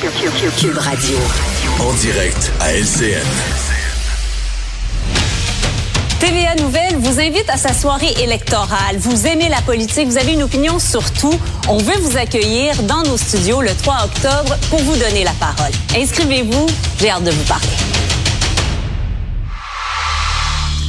Cube Radio. En direct à LCN. TVA Nouvelle vous invite à sa soirée électorale. Vous aimez la politique, vous avez une opinion sur tout. On veut vous accueillir dans nos studios le 3 octobre pour vous donner la parole. Inscrivez-vous, j'ai hâte de vous parler.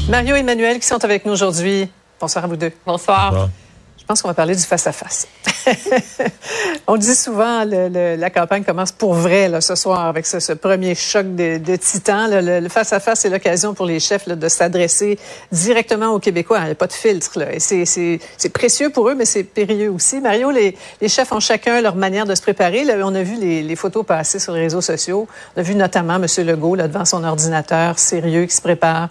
Mario et Emmanuel qui sont avec nous aujourd'hui. Bonsoir à vous deux. Bonsoir. Je pense qu'on va parler du face-à-face. On dit souvent le, la campagne commence pour vrai là, ce soir avec ce, premier choc de, de titans. Le face-à-face, c'est l'occasion pour les chefs de s'adresser directement aux Québécois. Il n'y a pas de filtre. Et c'est, précieux pour eux, mais c'est périlleux aussi. Mario, les, chefs ont chacun leur manière de se préparer. On a vu les, les, photos passer sur les réseaux sociaux. On a vu notamment M. Legault là, devant son ordinateur, sérieux, qui se prépare.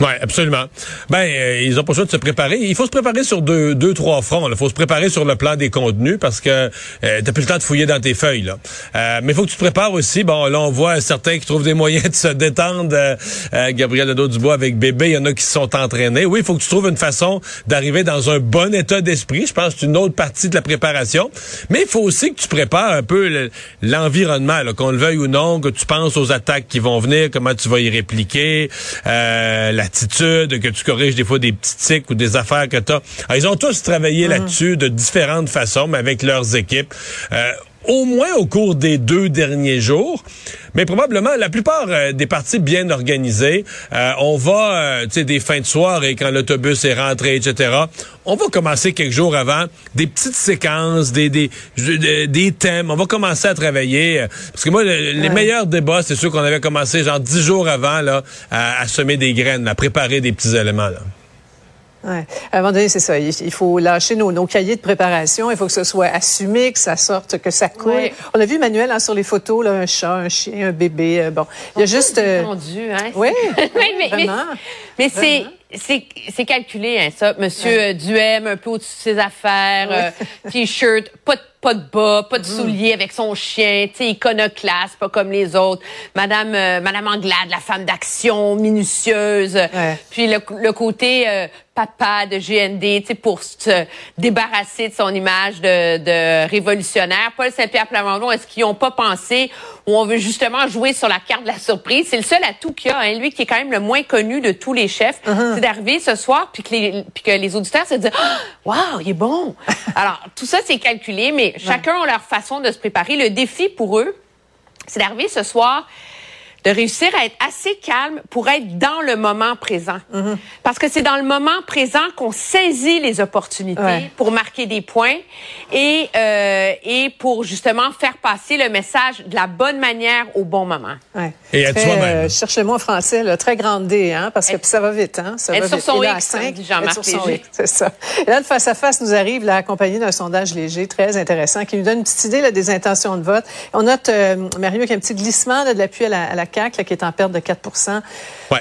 Oui, absolument. Ben, euh, ils ont pas le choix de se préparer. Il faut se préparer sur deux, deux trois fronts. Il faut se préparer sur le plan des contenus parce que euh, t'as plus le temps de fouiller dans tes feuilles. Là. Euh, mais il faut que tu te prépares aussi. Bon, là, on voit certains qui trouvent des moyens de se détendre. Euh, Gabriel Nadeau-Dubois avec bébé, il y en a qui se sont entraînés. Oui, il faut que tu trouves une façon d'arriver dans un bon état d'esprit. Je pense que c'est une autre partie de la préparation. Mais il faut aussi que tu prépares un peu l'environnement, qu'on le veuille ou non, que tu penses aux attaques qui vont venir, comment tu vas y répliquer, la que tu corriges des fois des petits tics ou des affaires que tu as. ils ont tous travaillé mhm. là-dessus de différentes façons, mais avec leurs équipes. Euh, au moins au cours des deux derniers jours, mais probablement la plupart euh, des parties bien organisées. Euh, on va, tu sais, des fins de soirée quand l'autobus est rentré, etc. On va commencer quelques jours avant des petites séquences, des des, des, thèmes. On va commencer à travailler parce que moi, les meilleurs débats, c'est sûr qu'on avait commencé genre dix jours avant là à, à semer des graines, à préparer des petits éléments. Là. Ouais. À un moment donné, c'est ça. Il faut lâcher nos, nos, cahiers de préparation. Il faut que ce soit assumé, que ça sorte, que ça coule. On a vu Manuel hein, sur les photos, là, un chat, un chien, un bébé. Euh, bon, il y a juste. Euh... Hein? Oui. mais, vraiment. Mais, c'est c'est calculé, hein, ça. Monsieur ouais. Duhem, un peu au-dessus de ses affaires, euh, t-shirt, pas de pas de bas, pas de mm. souliers avec son chien, tu sais, iconoclaste, pas comme les autres. Madame, euh, Madame Anglade, la femme d'action, minutieuse. Puis le, le côté euh, papa de GND, tu sais, pour se débarrasser de son image de, de révolutionnaire. Paul Saint-Pierre Plamondon, est-ce qu'ils n'ont pas pensé ou on veut justement jouer sur la carte de la surprise? C'est le seul atout qu'il y a, hein, lui qui est quand même le moins connu de tous les chefs, uh-huh. c'est d'arriver ce soir puis que les, puis que les auditeurs se disent, oh, wow, il est bon. Alors tout ça c'est calculé, mais chacun a leur façon de se préparer. Le défi pour eux, c'est d'arriver ce soir de réussir à être assez calme pour être dans le moment présent. Mhm. Parce que c'est dans le moment présent qu'on saisit les opportunités pour marquer des points et, euh, et pour justement faire passer le message de la bonne manière au bon moment. Ouais. Et être soi-même. Euh, Cherchez-moi en français, là, très grande D, hein, parce que ça va vite. Hein, ça être va sur vite. son X, Jean-Marc C'est ça. Et là, le face-à-face nous arrive, là, accompagné d'un sondage léger très intéressant qui nous donne une petite idée là, des intentions de vote. On note, euh, Mario, qu'il y a un petit glissement là, de l'appui à la, à la CAQ, qui est en perte de 4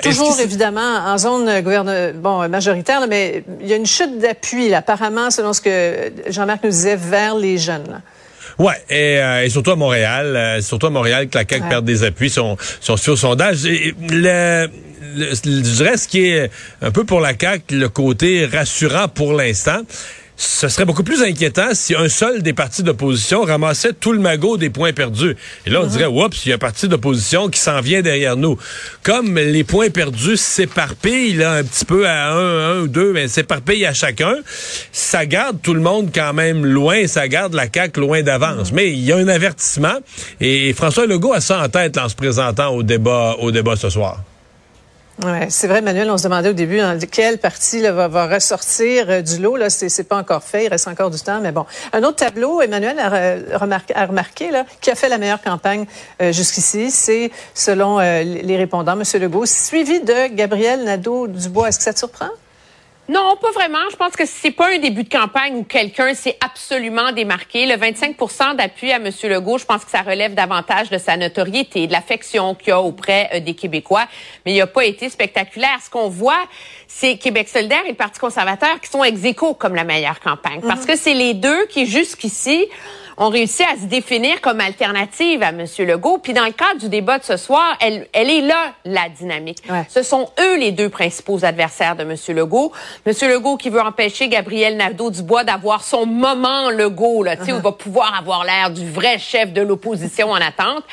Toujours, évidemment, en zone gouverne, bon, majoritaire, mais il y a une chute d'appui, apparemment, selon ce que Jean-Marc nous disait, vers les jeunes. Ouais, et, euh, et, surtout à Montréal, euh, surtout à Montréal que la CAQ perd des appuis, son, son sur sondage. le, le, je dirais ce qui est un peu pour la CAQ le côté rassurant pour l'instant, ce serait beaucoup plus inquiétant si un seul des partis d'opposition ramassait tout le magot des points perdus. Et là, on dirait, oups, il y a un parti d'opposition qui s'en vient derrière nous. Comme les points perdus s'éparpillent là, un petit peu à un, un ou deux, mais s'éparpillent à chacun, ça garde tout le monde quand même loin, ça garde la CAQ loin d'avance. Mhm. Mais il y a un avertissement, et François Legault a ça en tête en se présentant au débat, au débat ce soir. Ouais, c'est vrai, Manuel, on se demandait au début hein, quelle partie là, va, ressortir euh, du lot. Là, c'est, pas encore fait, il reste encore du temps, mais bon. Un autre tableau, Emmanuel a, remarqué, a remarqué là, qui a fait la meilleure campagne euh, jusqu'ici, c'est selon euh, les répondants, M. Legault, suivi de Gabriel Nadeau-Dubois. Est-ce que ça te surprend? Non, pas vraiment. Je pense que c'est pas un début de campagne où quelqu'un s'est absolument démarqué. Le 25% d'appui à M. Legault, je pense que ça relève davantage de sa notoriété, de l'affection qu'il a auprès euh, des Québécois, mais il n'a pas été spectaculaire. Ce qu'on voit, c'est Québec solidaire et le Parti conservateur qui sont ex comme la meilleure campagne, parce mhm. que c'est les deux qui, jusqu'ici, ont réussi à se définir comme alternative à M. Legault. Puis dans le cadre du débat de ce soir, elle, elle est là, la dynamique. Ce sont eux les deux principaux adversaires de M. Legault. M. Legault qui veut empêcher Gabriel Nadeau-Dubois d'avoir son moment Legault, là, uh -huh. où il va pouvoir avoir l'air du vrai chef de l'opposition en attente.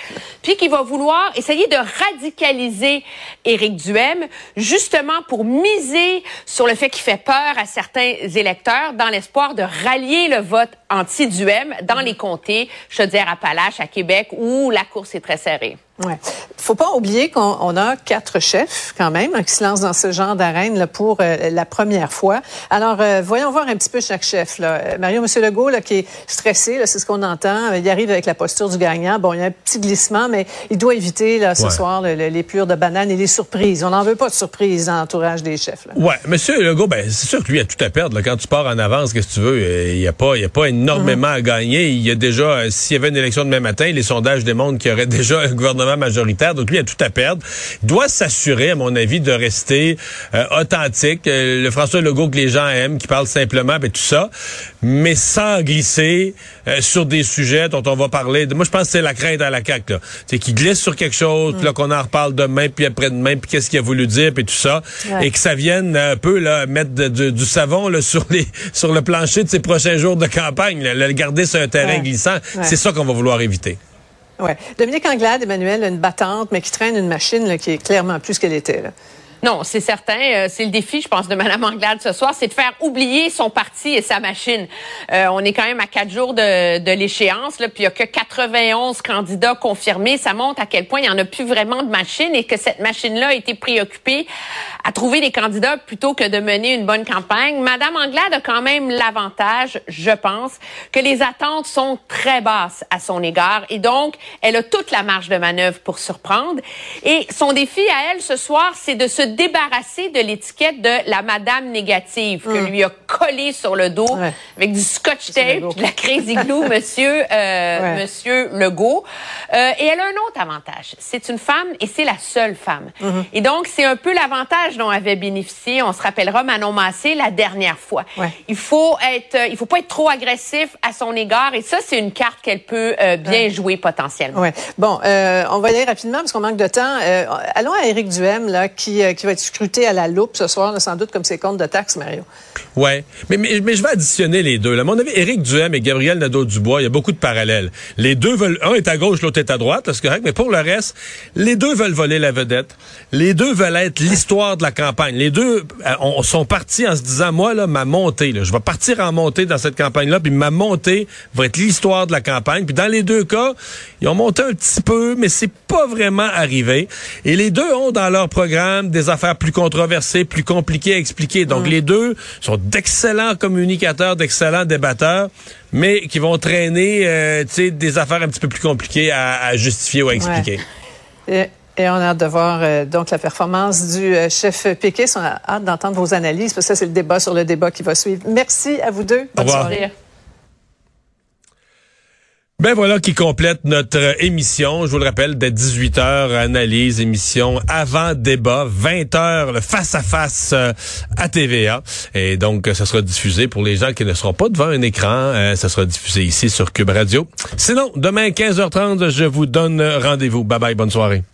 Puis qui va vouloir essayer de radicaliser Éric Duhem, justement pour miser sur le fait qu'il fait peur à certains électeurs dans l'espoir de rallier le vote anti-Duhem dans les comtés, Chaudière-Appalaches, à Québec, où la course est très serrée. Ouais. Faut pas oublier qu'on a quatre chefs quand même hein, qui se lancent dans ce genre d'arène pour euh, la première fois. Alors euh, voyons voir un petit peu chaque chef. Là. Euh, Mario Monsieur Legault là, qui est stressé, c'est ce qu'on entend. Il arrive avec la posture du gagnant. Bon, il y a un petit glissement, mais il doit éviter là, ce soir les plures de bananes et les surprises. On n'en veut pas de surprises dans l'entourage des chefs. Là. Ouais, Monsieur Legault, ben c'est sûr que lui a tout à perdre. Là. Quand tu pars en avance, qu'est-ce que tu veux? Il y a pas, il y a pas énormément à gagner. Il y a déjà, s'il y avait une élection demain matin, les sondages démontrent qu'il y aurait déjà un gouvernement majoritaire, donc lui a tout à perdre. Il doit s'assurer, à mon avis, de rester euh, authentique. Euh, le François Legault que les gens aiment, qui parle simplement, ben tout ça, mais sans glisser euh, sur des sujets dont on va parler. Moi, je pense que c'est la crainte à la CAQ. C'est qu'il glisse sur quelque chose, puis là qu'on en reparle demain, puis après-demain, puis qu'est-ce qu'il a voulu dire, puis tout ça, et que ça vienne un peu là mettre du savon là, sur les sur le plancher de ses prochains jours de campagne, le garder sur un terrain glissant. C'est ça qu'on va vouloir éviter. Ouais. Dominique Anglade, Emmanuel, une battante, mais qui traîne une machine qui est clairement plus qu'elle était. Non, c'est certain. Euh, c'est le défi, je pense, de Mme Anglade ce soir, c'est de faire oublier son parti et sa machine. Euh, on est quand même à quatre jours de, de l'échéance, puis il y a que 91 candidats confirmés. Ça montre à quel point il n'y en a plus vraiment de machine et que cette machine-là a été préoccupée à trouver des candidats plutôt que de mener une bonne campagne. Mme Anglade a quand même l'avantage, je pense, que les attentes sont très basses à son égard et donc elle a toute la marge de manœuvre pour surprendre. Et son défi à elle ce soir, c'est de se débarrasser de l'étiquette de la madame négative que hum. lui a collé sur le dos avec du scotch tape, de la crazy glue, monsieur, euh, monsieur Legault. Euh, et elle a un autre avantage. C'est une femme et c'est la seule femme. Hum. Et donc, c'est un peu l'avantage dont avait bénéficié, on se rappellera Manon Massé la dernière fois. Il faut être, euh, il faut pas être trop agressif à son égard et ça, c'est une carte qu'elle peut euh, bien jouer potentiellement. Bon, on va y aller rapidement parce qu'on manque de temps. allons à Éric Duhem, là, qui qui va être scruté à la loupe ce soir, sans doute comme ses comptes de taxes, Mario. Ouais, mais, mais, je vais additionner les deux. Mon avis, Éric Duhem et Gabriel Nadeau-Dubois, il y a beaucoup de parallèles. Les deux veulent, un est à gauche, l'autre est à droite, c'est correct, mais pour le reste, les deux veulent voler la vedette. Les deux veulent être l'histoire de la campagne. Les deux euh, on, sont partis en se disant, moi, là, ma montée, je vais partir en montée dans cette campagne-là, puis ma montée va être l'histoire de la campagne. Puis dans les deux cas, ils ont monté un petit peu, mais c'est pas vraiment arrivé. Et les deux ont dans leur programme des affaires plus controversées, plus compliquées à expliquer. Donc, mm. les deux sont d'excellents communicateurs, d'excellents débatteurs, mais qui vont traîner euh, des affaires un petit peu plus compliquées à, justifier ou à expliquer. Et, on a hâte de voir euh, donc la performance du euh, chef Pékis. On a hâte d'entendre vos analyses, parce que ça, c'est le débat sur le débat qui va suivre. Merci à vous deux. Bonne soirée. Ben voilà qui complète notre émission. Je vous le rappelle, dès 18h, analyse, émission avant débat, 20h, le face-à-face euh, à TVA. Et donc, ça sera diffusé pour les gens qui ne seront pas devant un écran. Euh, ça sera diffusé ici sur Cube Radio. Sinon, demain, 15h30, je vous donne rendez-vous. Bye bye, bonne soirée.